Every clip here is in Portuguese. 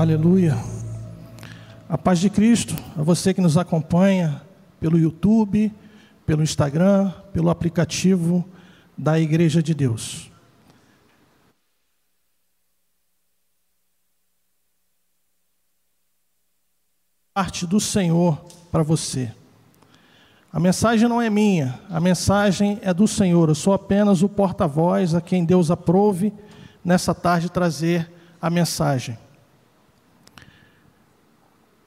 Aleluia. A paz de Cristo, a você que nos acompanha pelo YouTube, pelo Instagram, pelo aplicativo da Igreja de Deus. Parte do Senhor para você. A mensagem não é minha, a mensagem é do Senhor. Eu sou apenas o porta-voz a quem Deus aprove nessa tarde trazer a mensagem.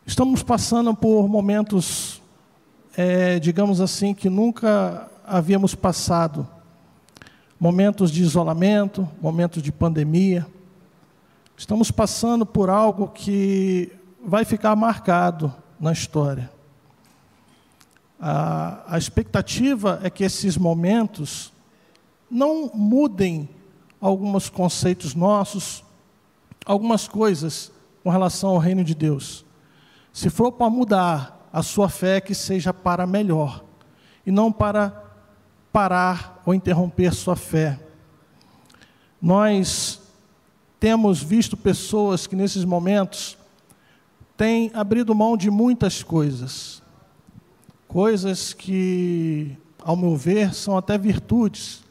Estamos passando por momentos, é, digamos assim, que nunca havíamos passado. Momentos de isolamento, momentos de pandemia. Estamos passando por algo que vai ficar marcado na história. A, a expectativa é que esses momentos não mudem alguns conceitos nossos, algumas coisas com relação ao reino de Deus. Se for para mudar a sua fé, que seja para melhor, e não para parar ou interromper sua fé. Nós temos visto pessoas que nesses momentos têm abrido mão de muitas coisas, coisas que, ao meu ver, são até virtudes,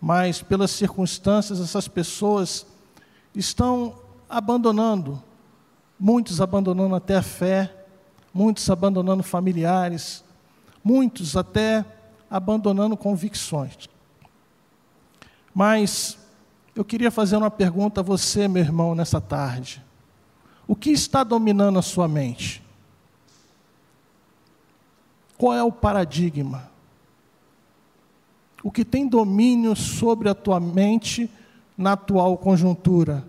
mas pelas circunstâncias essas pessoas estão abandonando, muitos abandonando até a fé, muitos abandonando familiares, muitos até abandonando convicções. Mas eu queria fazer uma pergunta a você, meu irmão, nessa tarde. O que está dominando a sua mente? Qual é o paradigma? O que tem domínio sobre a tua mente na atual conjuntura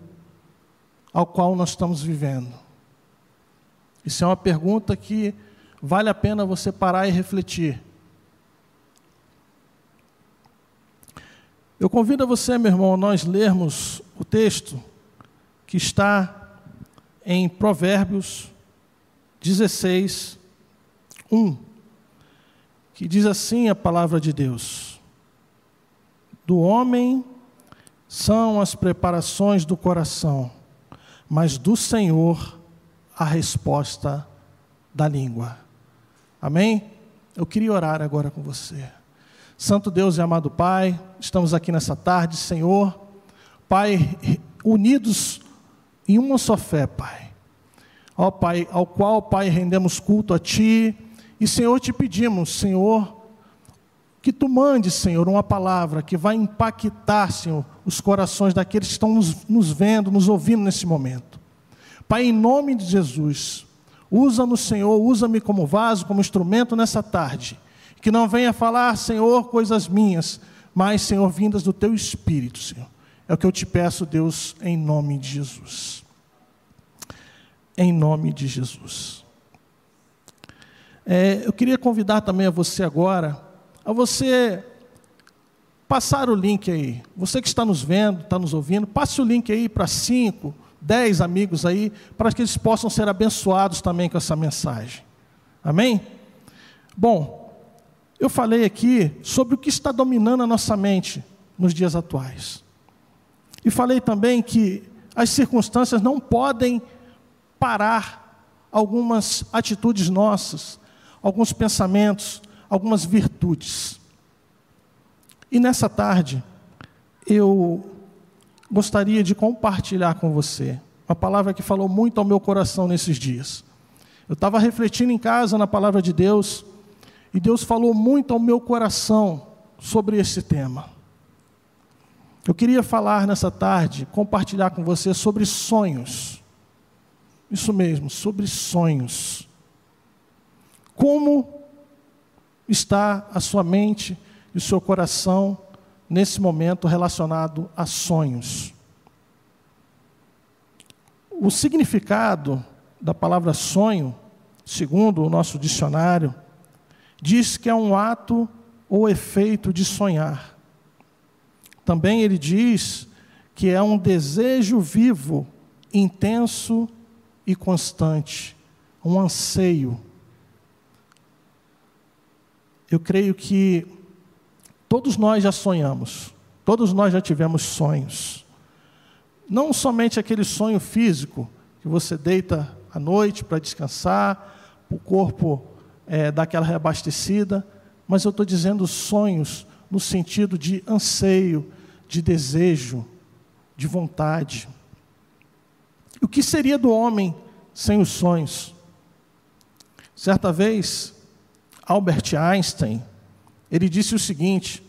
ao qual nós estamos vivendo? Isso é uma pergunta que vale a pena você parar e refletir. Eu convido a você, meu irmão, nós lermos o texto que está em Provérbios 16, 1 que diz assim a palavra de Deus: Do homem são as preparações do coração, mas do Senhor a resposta da língua. Amém? Eu queria orar agora com você. Santo Deus e amado Pai, estamos aqui nessa tarde, Senhor, Pai, unidos em uma só fé, Pai. Ó Pai, ao qual, Pai, rendemos culto a Ti, e, Senhor, te pedimos, Senhor, que tu mande, Senhor, uma palavra que vai impactar, Senhor, os corações daqueles que estão nos, nos vendo, nos ouvindo nesse momento. Pai, em nome de Jesus, usa-nos, Senhor, usa-me como vaso, como instrumento nessa tarde. Que não venha falar, Senhor, coisas minhas, mas, Senhor, vindas do teu espírito, Senhor. É o que eu te peço, Deus, em nome de Jesus. Em nome de Jesus. É, eu queria convidar também a você agora, a você passar o link aí. Você que está nos vendo, está nos ouvindo, passe o link aí para cinco, dez amigos aí, para que eles possam ser abençoados também com essa mensagem. Amém? Bom, eu falei aqui sobre o que está dominando a nossa mente nos dias atuais. E falei também que as circunstâncias não podem parar algumas atitudes nossas, alguns pensamentos, algumas virtudes. E nessa tarde, eu gostaria de compartilhar com você uma palavra que falou muito ao meu coração nesses dias. Eu estava refletindo em casa na palavra de Deus, e Deus falou muito ao meu coração sobre esse tema. Eu queria falar nessa tarde, compartilhar com você sobre sonhos. Isso mesmo, sobre sonhos. Como está a sua mente e o seu coração nesse momento relacionado a sonhos? O significado da palavra sonho, segundo o nosso dicionário, diz que é um ato ou efeito de sonhar. Também ele diz que é um desejo vivo, intenso e constante, um anseio. Eu creio que todos nós já sonhamos, todos nós já tivemos sonhos. Não somente aquele sonho físico, que você deita à noite para descansar, o corpo é, dar aquela reabastecida, mas eu estou dizendo sonhos no sentido de anseio, de desejo, de vontade. O que seria do homem sem os sonhos? Certa vez, Albert Einstein, ele disse o seguinte: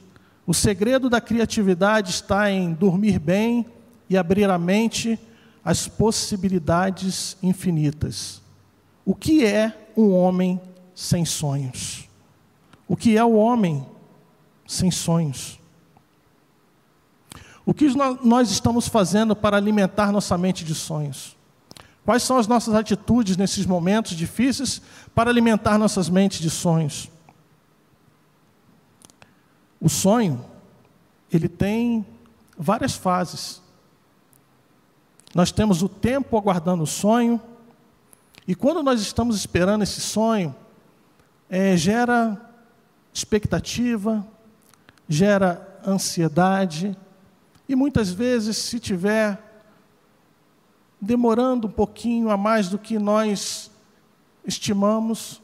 o segredo da criatividade está em dormir bem e abrir a mente às possibilidades infinitas. O que é um homem sem sonhos? O que é o homem sem sonhos? O que nós estamos fazendo para alimentar nossa mente de sonhos? Quais são as nossas atitudes nesses momentos difíceis para alimentar nossas mentes de sonhos? O sonho, ele tem várias fases. Nós temos o tempo aguardando o sonho, e quando nós estamos esperando esse sonho, é, gera expectativa, gera ansiedade, e muitas vezes, se tiver demorando um pouquinho a mais do que nós estimamos,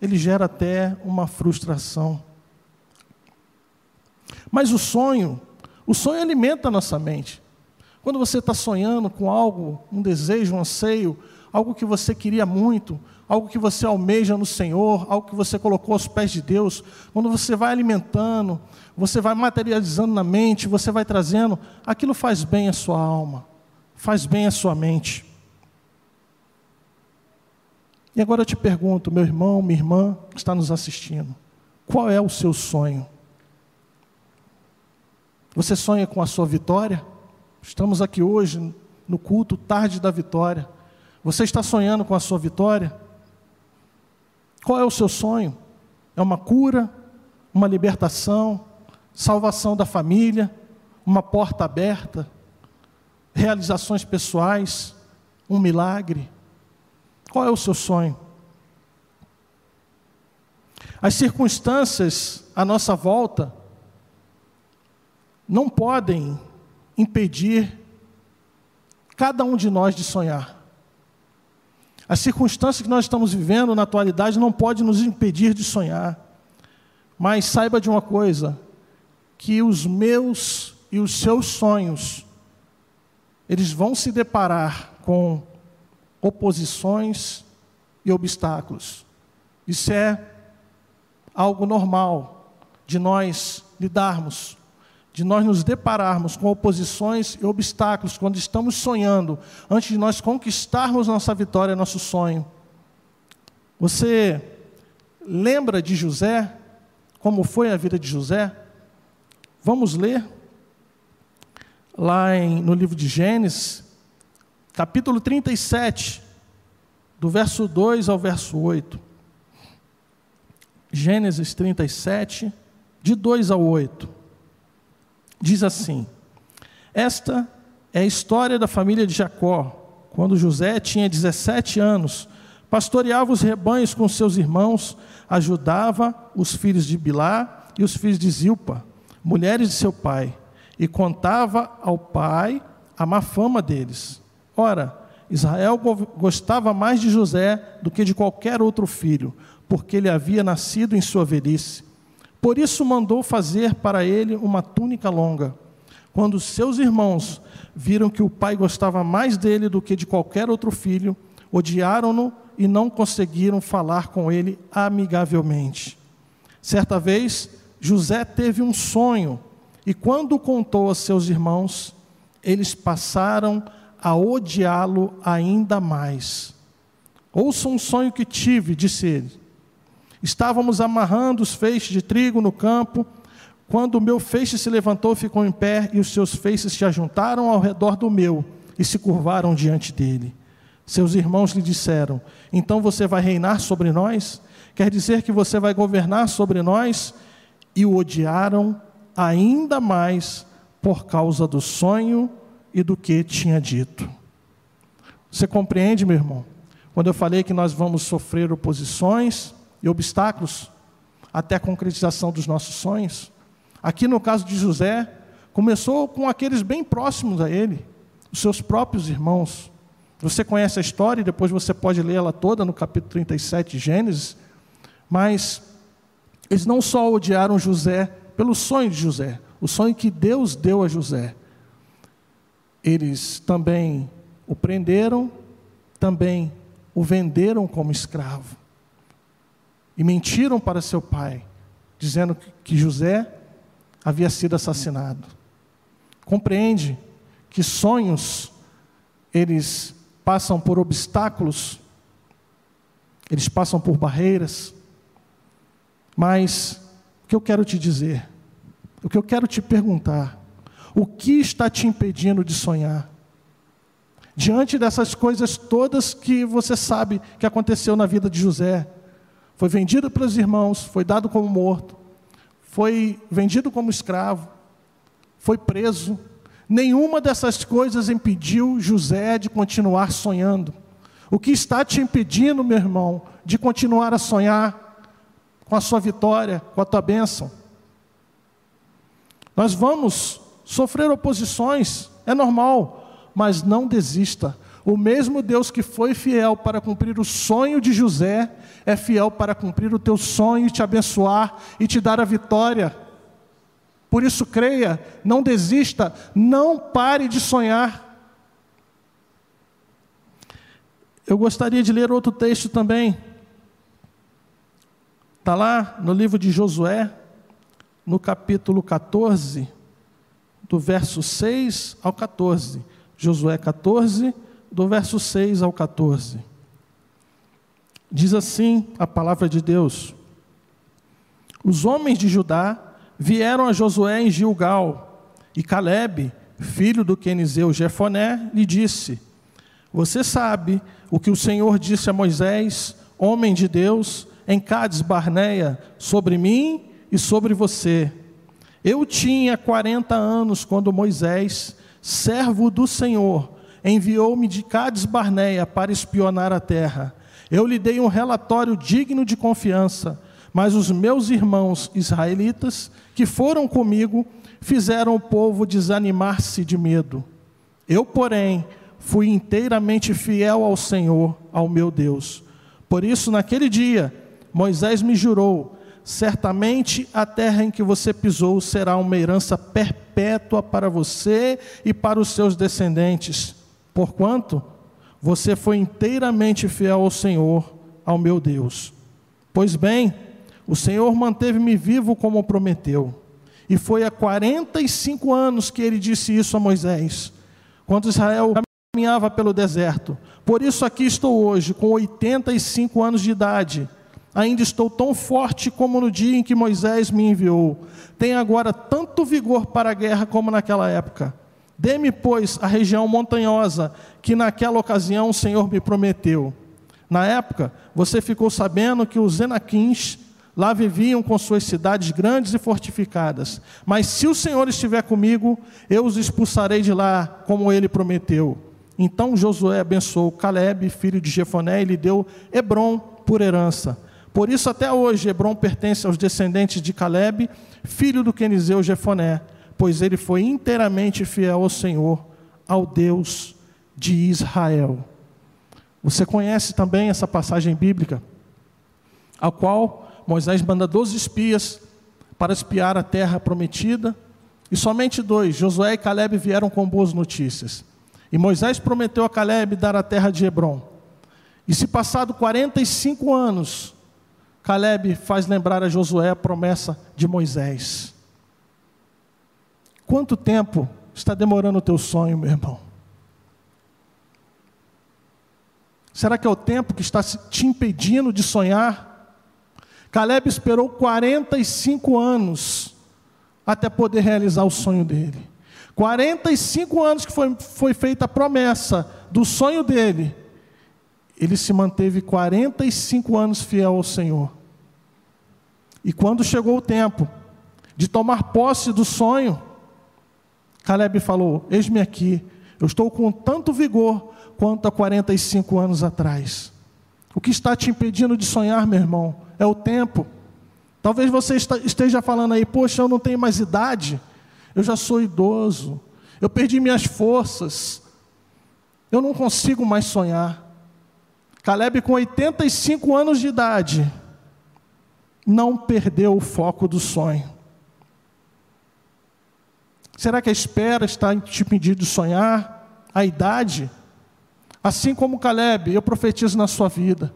ele gera até uma frustração. Mas o sonho, o sonho alimenta a nossa mente. Quando você está sonhando com algo, um desejo, um anseio, algo que você queria muito, algo que você almeja no Senhor, algo que você colocou aos pés de Deus, quando você vai alimentando, você vai materializando na mente, você vai trazendo, aquilo faz bem à sua alma, faz bem à sua mente. E agora eu te pergunto, meu irmão, minha irmã que está nos assistindo, qual é o seu sonho? Você sonha com a sua vitória? Estamos aqui hoje no culto tarde da vitória. Você está sonhando com a sua vitória? Qual é o seu sonho? É uma cura, uma libertação, salvação da família, uma porta aberta, realizações pessoais, um milagre? Qual é o seu sonho? As circunstâncias à nossa volta não podem impedir cada um de nós de sonhar. As circunstâncias que nós estamos vivendo na atualidade não podem nos impedir de sonhar. Mas saiba de uma coisa, que os meus e os seus sonhos eles vão se deparar com oposições e obstáculos. Isso é algo normal de nós lidarmos de nós nos depararmos com oposições e obstáculos quando estamos sonhando, antes de nós conquistarmos nossa vitória, nosso sonho. Você lembra de José? Como foi a vida de José? Vamos ler lá em, no livro de Gênesis, capítulo 37, do verso 2 ao verso 8. Gênesis 37, de 2 ao 8 diz assim: Esta é a história da família de Jacó. Quando José tinha 17 anos, pastoreava os rebanhos com seus irmãos, ajudava os filhos de Bilá e os filhos de Zilpa, mulheres de seu pai, e contava ao pai a má fama deles. Ora, Israel gostava mais de José do que de qualquer outro filho, porque ele havia nascido em sua velhice. Por isso mandou fazer para ele uma túnica longa. Quando seus irmãos viram que o pai gostava mais dele do que de qualquer outro filho, odiaram-no e não conseguiram falar com ele amigavelmente. Certa vez, José teve um sonho e, quando contou a seus irmãos, eles passaram a odiá-lo ainda mais. Ouça um sonho que tive, disse ele. Estávamos amarrando os feixes de trigo no campo, quando o meu feixe se levantou, ficou em pé, e os seus feixes se ajuntaram ao redor do meu e se curvaram diante dele. Seus irmãos lhe disseram: Então você vai reinar sobre nós? Quer dizer que você vai governar sobre nós? E o odiaram ainda mais por causa do sonho e do que tinha dito. Você compreende, meu irmão? Quando eu falei que nós vamos sofrer oposições, e obstáculos até a concretização dos nossos sonhos. Aqui no caso de José, começou com aqueles bem próximos a ele, os seus próprios irmãos, Você conhece a história, depois você pode ler ela toda no capítulo 37 de Gênesis. Mas eles não só odiaram José pelo sonho de José, o sonho que Deus deu a José. Eles também o prenderam, também o venderam como escravo. E mentiram para seu pai, dizendo que José havia sido assassinado. Compreende que sonhos eles passam por obstáculos, eles passam por barreiras, mas o que eu quero te dizer, o que eu quero te perguntar, o que está te impedindo de sonhar? Diante dessas coisas todas que você sabe que aconteceu na vida de José, foi vendido pelos irmãos, foi dado como morto, foi vendido como escravo, foi preso, Nenhuma dessas coisas impediu José de continuar sonhando. O que está te impedindo, meu irmão, de continuar a sonhar com a sua vitória, com a tua bênção? Nós vamos sofrer oposições, é normal, mas não desista. O mesmo Deus que foi fiel para cumprir o sonho de José, é fiel para cumprir o teu sonho e te abençoar e te dar a vitória. Por isso, creia, não desista, não pare de sonhar. Eu gostaria de ler outro texto também. Está lá no livro de Josué, no capítulo 14, do verso 6 ao 14. Josué 14, do verso 6 ao 14. Diz assim a palavra de Deus: Os homens de Judá vieram a Josué em Gilgal, e Caleb, filho do Quenizeu Jefoné, lhe disse: Você sabe o que o Senhor disse a Moisés, homem de Deus, em Cades Barneia, sobre mim e sobre você. Eu tinha 40 anos quando Moisés, servo do Senhor, enviou-me de Cades Barneia para espionar a terra. Eu lhe dei um relatório digno de confiança mas os meus irmãos israelitas, que foram comigo, fizeram o povo desanimar-se de medo. Eu, porém, fui inteiramente fiel ao Senhor, ao meu Deus. Por isso, naquele dia, Moisés me jurou: certamente a terra em que você pisou será uma herança perpétua para você e para os seus descendentes, porquanto você foi inteiramente fiel ao Senhor, ao meu Deus. Pois bem, o Senhor manteve-me vivo como prometeu. E foi há 45 anos que ele disse isso a Moisés, quando Israel caminhava pelo deserto. Por isso aqui estou hoje, com 85 anos de idade. Ainda estou tão forte como no dia em que Moisés me enviou. Tenho agora tanto vigor para a guerra como naquela época. Dê-me, pois, a região montanhosa que naquela ocasião o Senhor me prometeu. Na época, você ficou sabendo que os Enaquins Lá viviam com suas cidades grandes e fortificadas. Mas se o Senhor estiver comigo, eu os expulsarei de lá, como ele prometeu. Então Josué abençoou Caleb, filho de Jefoné, e lhe deu Hebron por herança. Por isso, até hoje, Hebron pertence aos descendentes de Caleb, filho do Quenizeu Jefoné, pois ele foi inteiramente fiel ao Senhor, ao Deus de Israel. Você conhece também essa passagem bíblica, a qual Moisés manda 12 espias para espiar a terra prometida, e somente dois, Josué e Caleb, vieram com boas notícias. E Moisés prometeu a Caleb dar a terra de Hebron. E se passado 45 anos, Caleb faz lembrar a Josué a promessa de Moisés. Quanto tempo está demorando o teu sonho, meu irmão? Será que é o tempo que está te impedindo de sonhar? Caleb esperou 45 anos até poder realizar o sonho dele. 45 anos que foi, foi feita a promessa do sonho dele. Ele se manteve 45 anos fiel ao Senhor. E quando chegou o tempo de tomar posse do sonho, Caleb falou: Eis-me aqui, eu estou com tanto vigor quanto há 45 anos atrás. O que está te impedindo de sonhar, meu irmão, é o tempo. Talvez você esteja falando aí, poxa, eu não tenho mais idade, eu já sou idoso, eu perdi minhas forças. Eu não consigo mais sonhar. Caleb, com 85 anos de idade, não perdeu o foco do sonho. Será que a espera está te impedindo de sonhar? A idade? Assim como Caleb, eu profetizo na sua vida,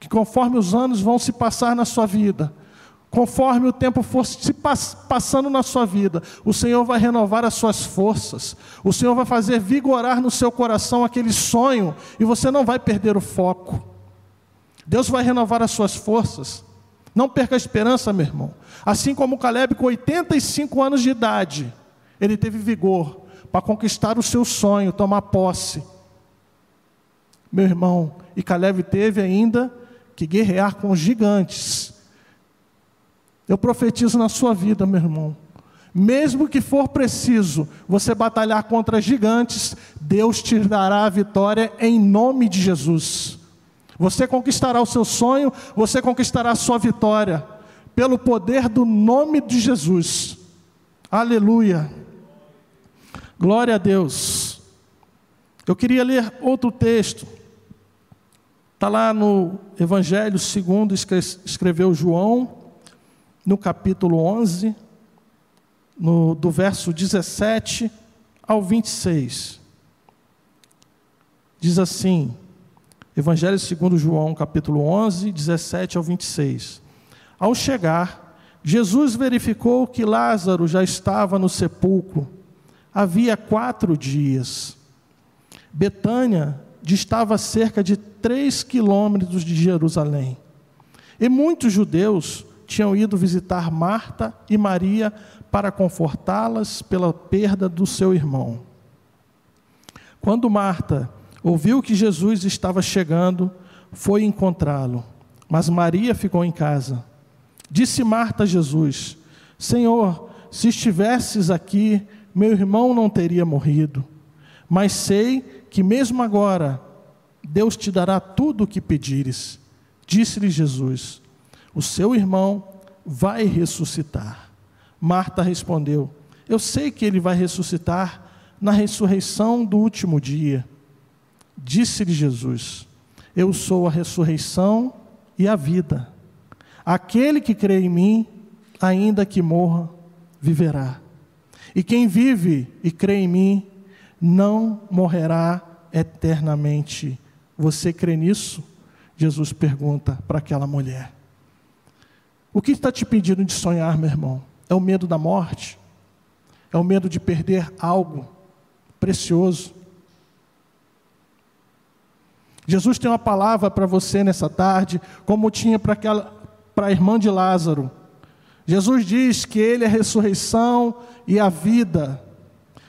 que conforme os anos vão se passar na sua vida, conforme o tempo for se passando na sua vida, o Senhor vai renovar as suas forças, o Senhor vai fazer vigorar no seu coração aquele sonho e você não vai perder o foco. Deus vai renovar as suas forças. Não perca a esperança, meu irmão. Assim como Caleb, com 85 anos de idade, ele teve vigor para conquistar o seu sonho, tomar posse. Meu irmão, e Caleb teve ainda que guerrear com os gigantes. Eu profetizo na sua vida, meu irmão. Mesmo que for preciso você batalhar contra gigantes, Deus te dará a vitória em nome de Jesus. Você conquistará o seu sonho, você conquistará a sua vitória, pelo poder do nome de Jesus. Aleluia. Glória a Deus. Eu queria ler outro texto. Está lá no Evangelho segundo escreveu João, no capítulo 11, no, do verso 17 ao 26. Diz assim, Evangelho segundo João, capítulo 11, 17 ao 26. Ao chegar, Jesus verificou que Lázaro já estava no sepulcro havia quatro dias. Betânia distava cerca de três quilômetros de Jerusalém. E muitos judeus tinham ido visitar Marta e Maria para confortá-las pela perda do seu irmão. Quando Marta ouviu que Jesus estava chegando, foi encontrá-lo, mas Maria ficou em casa. Disse Marta a Jesus: Senhor, se estivesses aqui, meu irmão não teria morrido. Mas sei que mesmo agora Deus te dará tudo o que pedires. Disse-lhe Jesus: O seu irmão vai ressuscitar. Marta respondeu: Eu sei que ele vai ressuscitar na ressurreição do último dia. Disse-lhe Jesus: Eu sou a ressurreição e a vida. Aquele que crê em mim, ainda que morra, viverá. E quem vive e crê em mim, não morrerá eternamente. Você crê nisso? Jesus pergunta para aquela mulher. O que está te pedindo de sonhar, meu irmão? É o medo da morte? É o medo de perder algo precioso? Jesus tem uma palavra para você nessa tarde, como tinha para aquela para a irmã de Lázaro. Jesus diz que Ele é a ressurreição e a vida.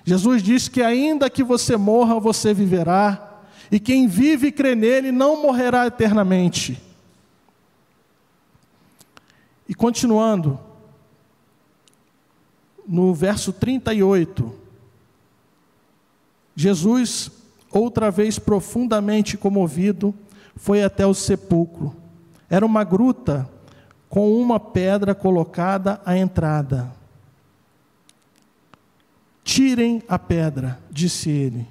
Jesus diz que ainda que você morra, você viverá, e quem vive e crê nele não morrerá eternamente. E continuando, no verso 38, Jesus, outra vez profundamente comovido, foi até o sepulcro. Era uma gruta com uma pedra colocada à entrada. Tirem a pedra, disse ele.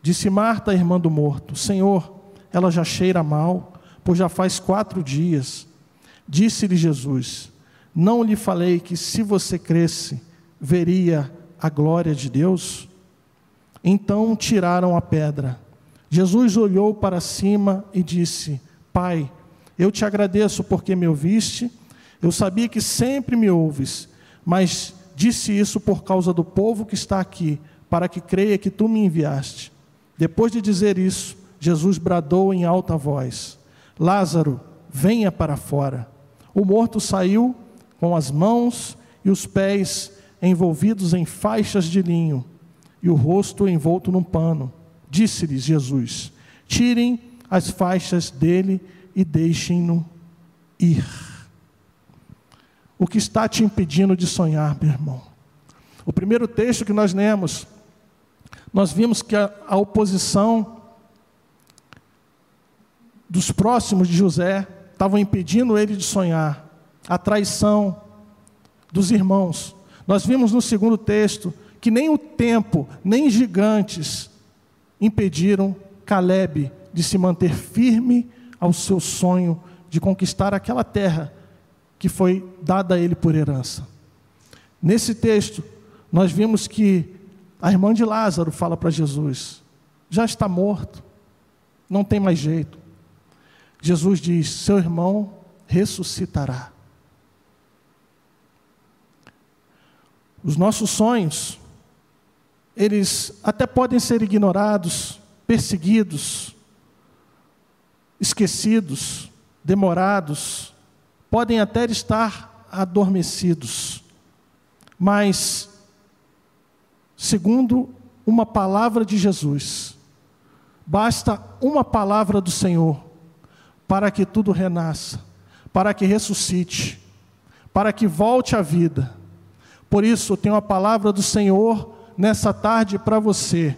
Disse Marta, irmã do morto: Senhor, ela já cheira mal, pois já faz quatro dias. Disse-lhe Jesus: Não lhe falei que se você cresce, veria a glória de Deus? Então tiraram a pedra. Jesus olhou para cima e disse: Pai, eu te agradeço porque me ouviste. Eu sabia que sempre me ouves, mas disse isso por causa do povo que está aqui, para que creia que tu me enviaste. Depois de dizer isso, Jesus bradou em alta voz: Lázaro, venha para fora. O morto saiu com as mãos e os pés envolvidos em faixas de linho e o rosto envolto num pano. Disse-lhes Jesus: Tirem as faixas dele e deixem-no ir. O que está te impedindo de sonhar, meu irmão? O primeiro texto que nós lemos, nós vimos que a, a oposição dos próximos de José estavam impedindo ele de sonhar, a traição dos irmãos. Nós vimos no segundo texto que nem o tempo, nem gigantes impediram Caleb de se manter firme ao seu sonho de conquistar aquela terra que foi dada a ele por herança. Nesse texto, nós vimos que a irmã de Lázaro fala para Jesus: já está morto, não tem mais jeito. Jesus diz: seu irmão ressuscitará. Os nossos sonhos, eles até podem ser ignorados, perseguidos, esquecidos, demorados, podem até estar adormecidos, mas, segundo uma palavra de Jesus, basta uma palavra do Senhor para que tudo renasça, para que ressuscite, para que volte à vida. Por isso, eu tenho a palavra do Senhor nessa tarde para você.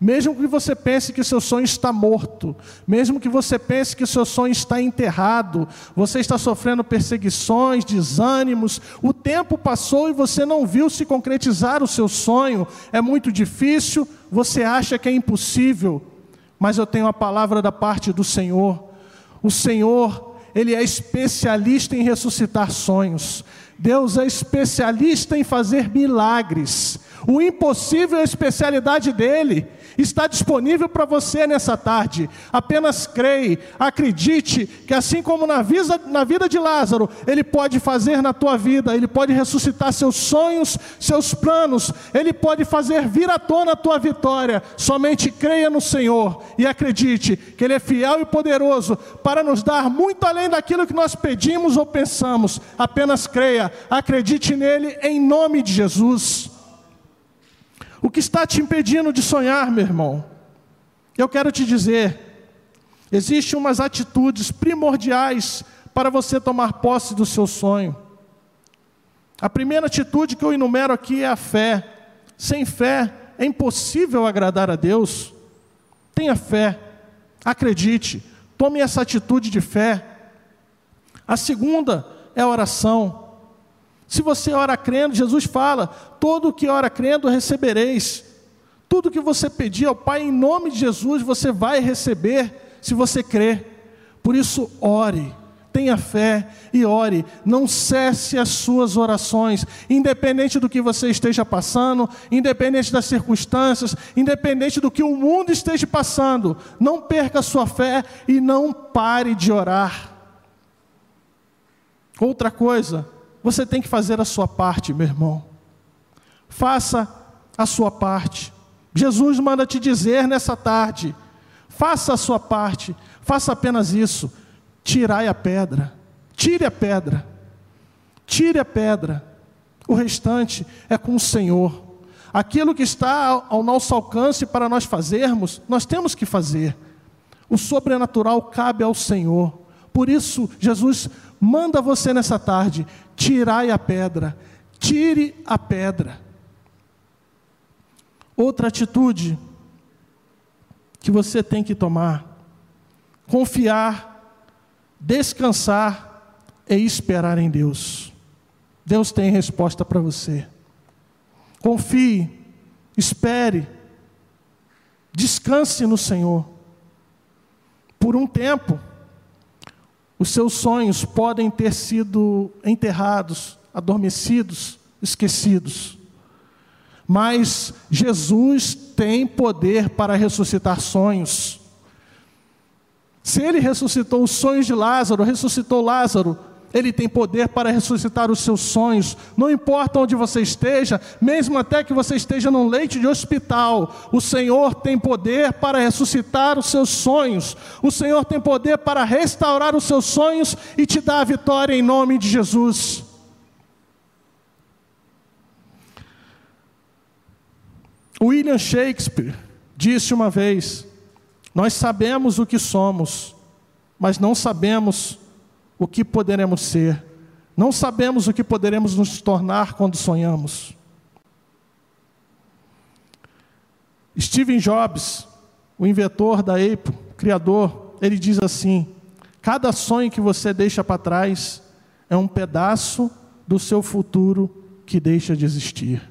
Mesmo que você pense que seu sonho está morto, mesmo que você pense que seu sonho está enterrado, você está sofrendo perseguições, desânimos, o tempo passou e você não viu se concretizar o seu sonho, é muito difícil, você acha que é impossível, mas eu tenho a palavra da parte do Senhor. O Senhor, Ele é especialista em ressuscitar sonhos. Deus é especialista em fazer milagres. O impossível é a especialidade dele. Está disponível para você nessa tarde. Apenas creia, acredite que assim como na vida, na vida de Lázaro, ele pode fazer na tua vida, ele pode ressuscitar seus sonhos, seus planos, ele pode fazer vir à tona a tua vitória. Somente creia no Senhor e acredite que ele é fiel e poderoso para nos dar muito além daquilo que nós pedimos ou pensamos. Apenas creia, acredite nele em nome de Jesus. O que está te impedindo de sonhar, meu irmão? Eu quero te dizer, existem umas atitudes primordiais para você tomar posse do seu sonho. A primeira atitude que eu enumero aqui é a fé. Sem fé é impossível agradar a Deus. Tenha fé, acredite, tome essa atitude de fé. A segunda é a oração. Se você ora crendo, Jesus fala: todo o que ora crendo recebereis. Tudo que você pedir ao Pai em nome de Jesus, você vai receber, se você crer. Por isso, ore, tenha fé e ore. Não cesse as suas orações, independente do que você esteja passando, independente das circunstâncias, independente do que o mundo esteja passando. Não perca a sua fé e não pare de orar. Outra coisa, você tem que fazer a sua parte, meu irmão. Faça a sua parte. Jesus manda te dizer nessa tarde: faça a sua parte, faça apenas isso. Tirai a pedra, tire a pedra, tire a pedra. O restante é com o Senhor. Aquilo que está ao nosso alcance para nós fazermos, nós temos que fazer. O sobrenatural cabe ao Senhor. Por isso, Jesus manda você nessa tarde: tirai a pedra, tire a pedra. Outra atitude que você tem que tomar: confiar, descansar e esperar em Deus. Deus tem resposta para você. Confie, espere, descanse no Senhor. Por um tempo, os seus sonhos podem ter sido enterrados, adormecidos, esquecidos. Mas Jesus tem poder para ressuscitar sonhos. Se ele ressuscitou os sonhos de Lázaro, ressuscitou Lázaro, ele tem poder para ressuscitar os seus sonhos, não importa onde você esteja, mesmo até que você esteja num leite de hospital, o Senhor tem poder para ressuscitar os seus sonhos, o Senhor tem poder para restaurar os seus sonhos e te dar a vitória em nome de Jesus. William Shakespeare disse uma vez: Nós sabemos o que somos, mas não sabemos o que poderemos ser, não sabemos o que poderemos nos tornar quando sonhamos. Steven Jobs, o inventor da Apple, criador, ele diz assim: cada sonho que você deixa para trás é um pedaço do seu futuro que deixa de existir.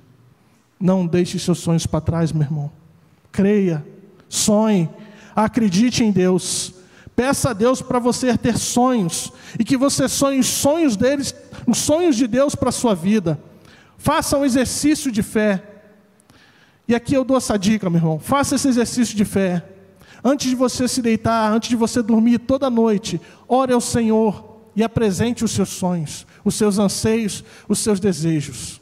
Não deixe seus sonhos para trás, meu irmão. Creia, sonhe, acredite em Deus. Peça a Deus para você ter sonhos e que você sonhe os sonhos deles, os sonhos de Deus para a sua vida. Faça um exercício de fé. E aqui eu dou essa dica, meu irmão. Faça esse exercício de fé. Antes de você se deitar, antes de você dormir toda noite, ore ao Senhor e apresente os seus sonhos, os seus anseios, os seus desejos.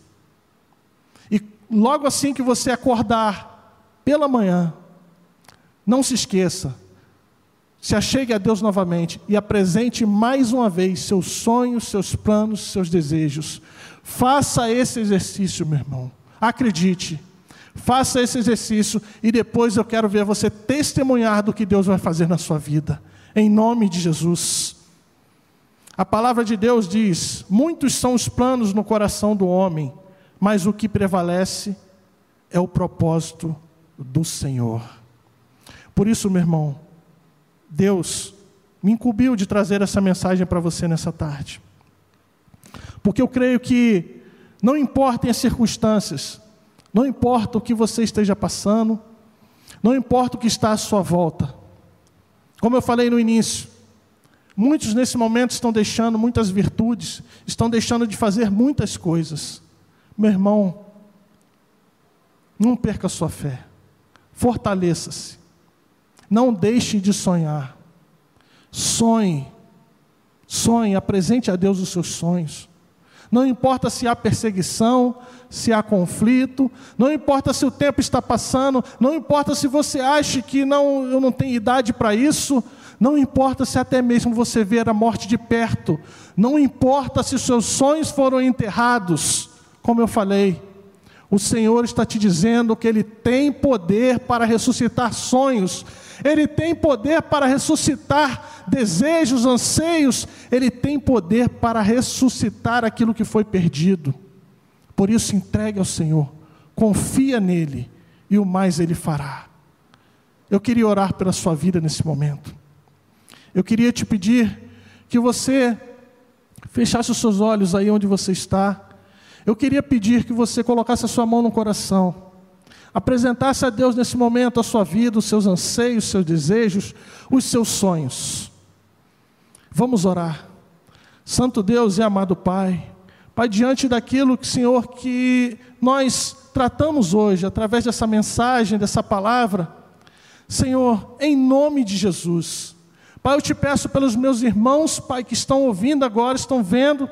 E logo assim que você acordar, pela manhã, não se esqueça, se achegue a Deus novamente e apresente mais uma vez seus sonhos, seus planos, seus desejos. Faça esse exercício, meu irmão. Acredite. Faça esse exercício e depois eu quero ver você testemunhar do que Deus vai fazer na sua vida. Em nome de Jesus. A palavra de Deus diz: Muitos são os planos no coração do homem, mas o que prevalece é o propósito do Senhor. Por isso, meu irmão, Deus me incumbiu de trazer essa mensagem para você nessa tarde. Porque eu creio que não importem as circunstâncias, não importa o que você esteja passando, não importa o que está à sua volta. Como eu falei no início, muitos nesse momento estão deixando muitas virtudes, estão deixando de fazer muitas coisas. Meu irmão, não perca a sua fé, fortaleça-se, não deixe de sonhar, sonhe, sonhe, apresente a Deus os seus sonhos. Não importa se há perseguição, se há conflito, não importa se o tempo está passando, não importa se você acha que não, eu não tenho idade para isso, não importa se até mesmo você ver a morte de perto, não importa se seus sonhos foram enterrados, como eu falei, o Senhor está te dizendo que Ele tem poder para ressuscitar sonhos, Ele tem poder para ressuscitar desejos, anseios, Ele tem poder para ressuscitar aquilo que foi perdido. Por isso, entregue ao Senhor, confia nele e o mais Ele fará. Eu queria orar pela sua vida nesse momento. Eu queria te pedir que você fechasse os seus olhos aí onde você está. Eu queria pedir que você colocasse a sua mão no coração apresentasse a Deus nesse momento a sua vida, os seus anseios, os seus desejos, os seus sonhos. Vamos orar. Santo Deus e amado Pai, Pai, diante daquilo que, Senhor, que nós tratamos hoje, através dessa mensagem, dessa palavra, Senhor, em nome de Jesus, Pai, eu te peço pelos meus irmãos, Pai, que estão ouvindo agora, estão vendo,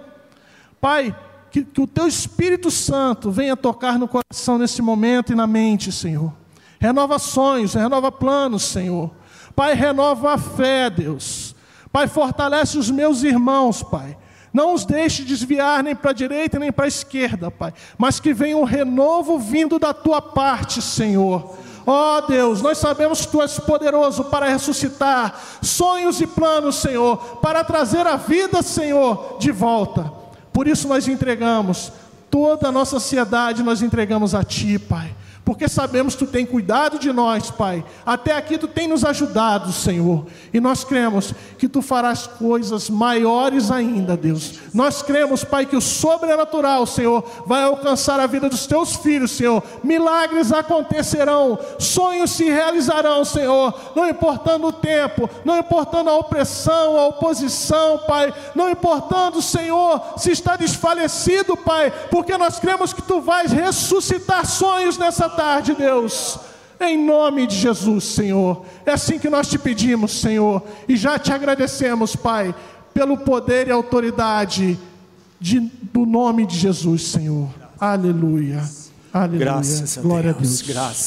Pai, que, que o Teu Espírito Santo venha tocar no coração nesse momento e na mente, Senhor. Renova sonhos, renova planos, Senhor. Pai, renova a fé, Deus. Pai, fortalece os meus irmãos, Pai. Não os deixe desviar nem para a direita nem para a esquerda, Pai, mas que venha um renovo vindo da tua parte, Senhor. Ó oh, Deus, nós sabemos que Tu és poderoso para ressuscitar sonhos e planos, Senhor, para trazer a vida, Senhor, de volta. Por isso nós entregamos. Toda a nossa ansiedade, nós entregamos a Ti, Pai porque sabemos que tu tem cuidado de nós, Pai. Até aqui tu tem nos ajudado, Senhor. E nós cremos que tu farás coisas maiores ainda, Deus. Nós cremos, Pai, que o sobrenatural, Senhor, vai alcançar a vida dos teus filhos, Senhor. Milagres acontecerão, sonhos se realizarão, Senhor. Não importando o tempo, não importando a opressão, a oposição, Pai. Não importando, Senhor, se está desfalecido, Pai, porque nós cremos que tu vais ressuscitar sonhos nessa tarde, Deus. Em nome de Jesus, Senhor. É assim que nós te pedimos, Senhor. E já te agradecemos, Pai, pelo poder e autoridade de, do nome de Jesus, Senhor. Aleluia. Aleluia. Graças a Glória Deus. a Deus. Graças.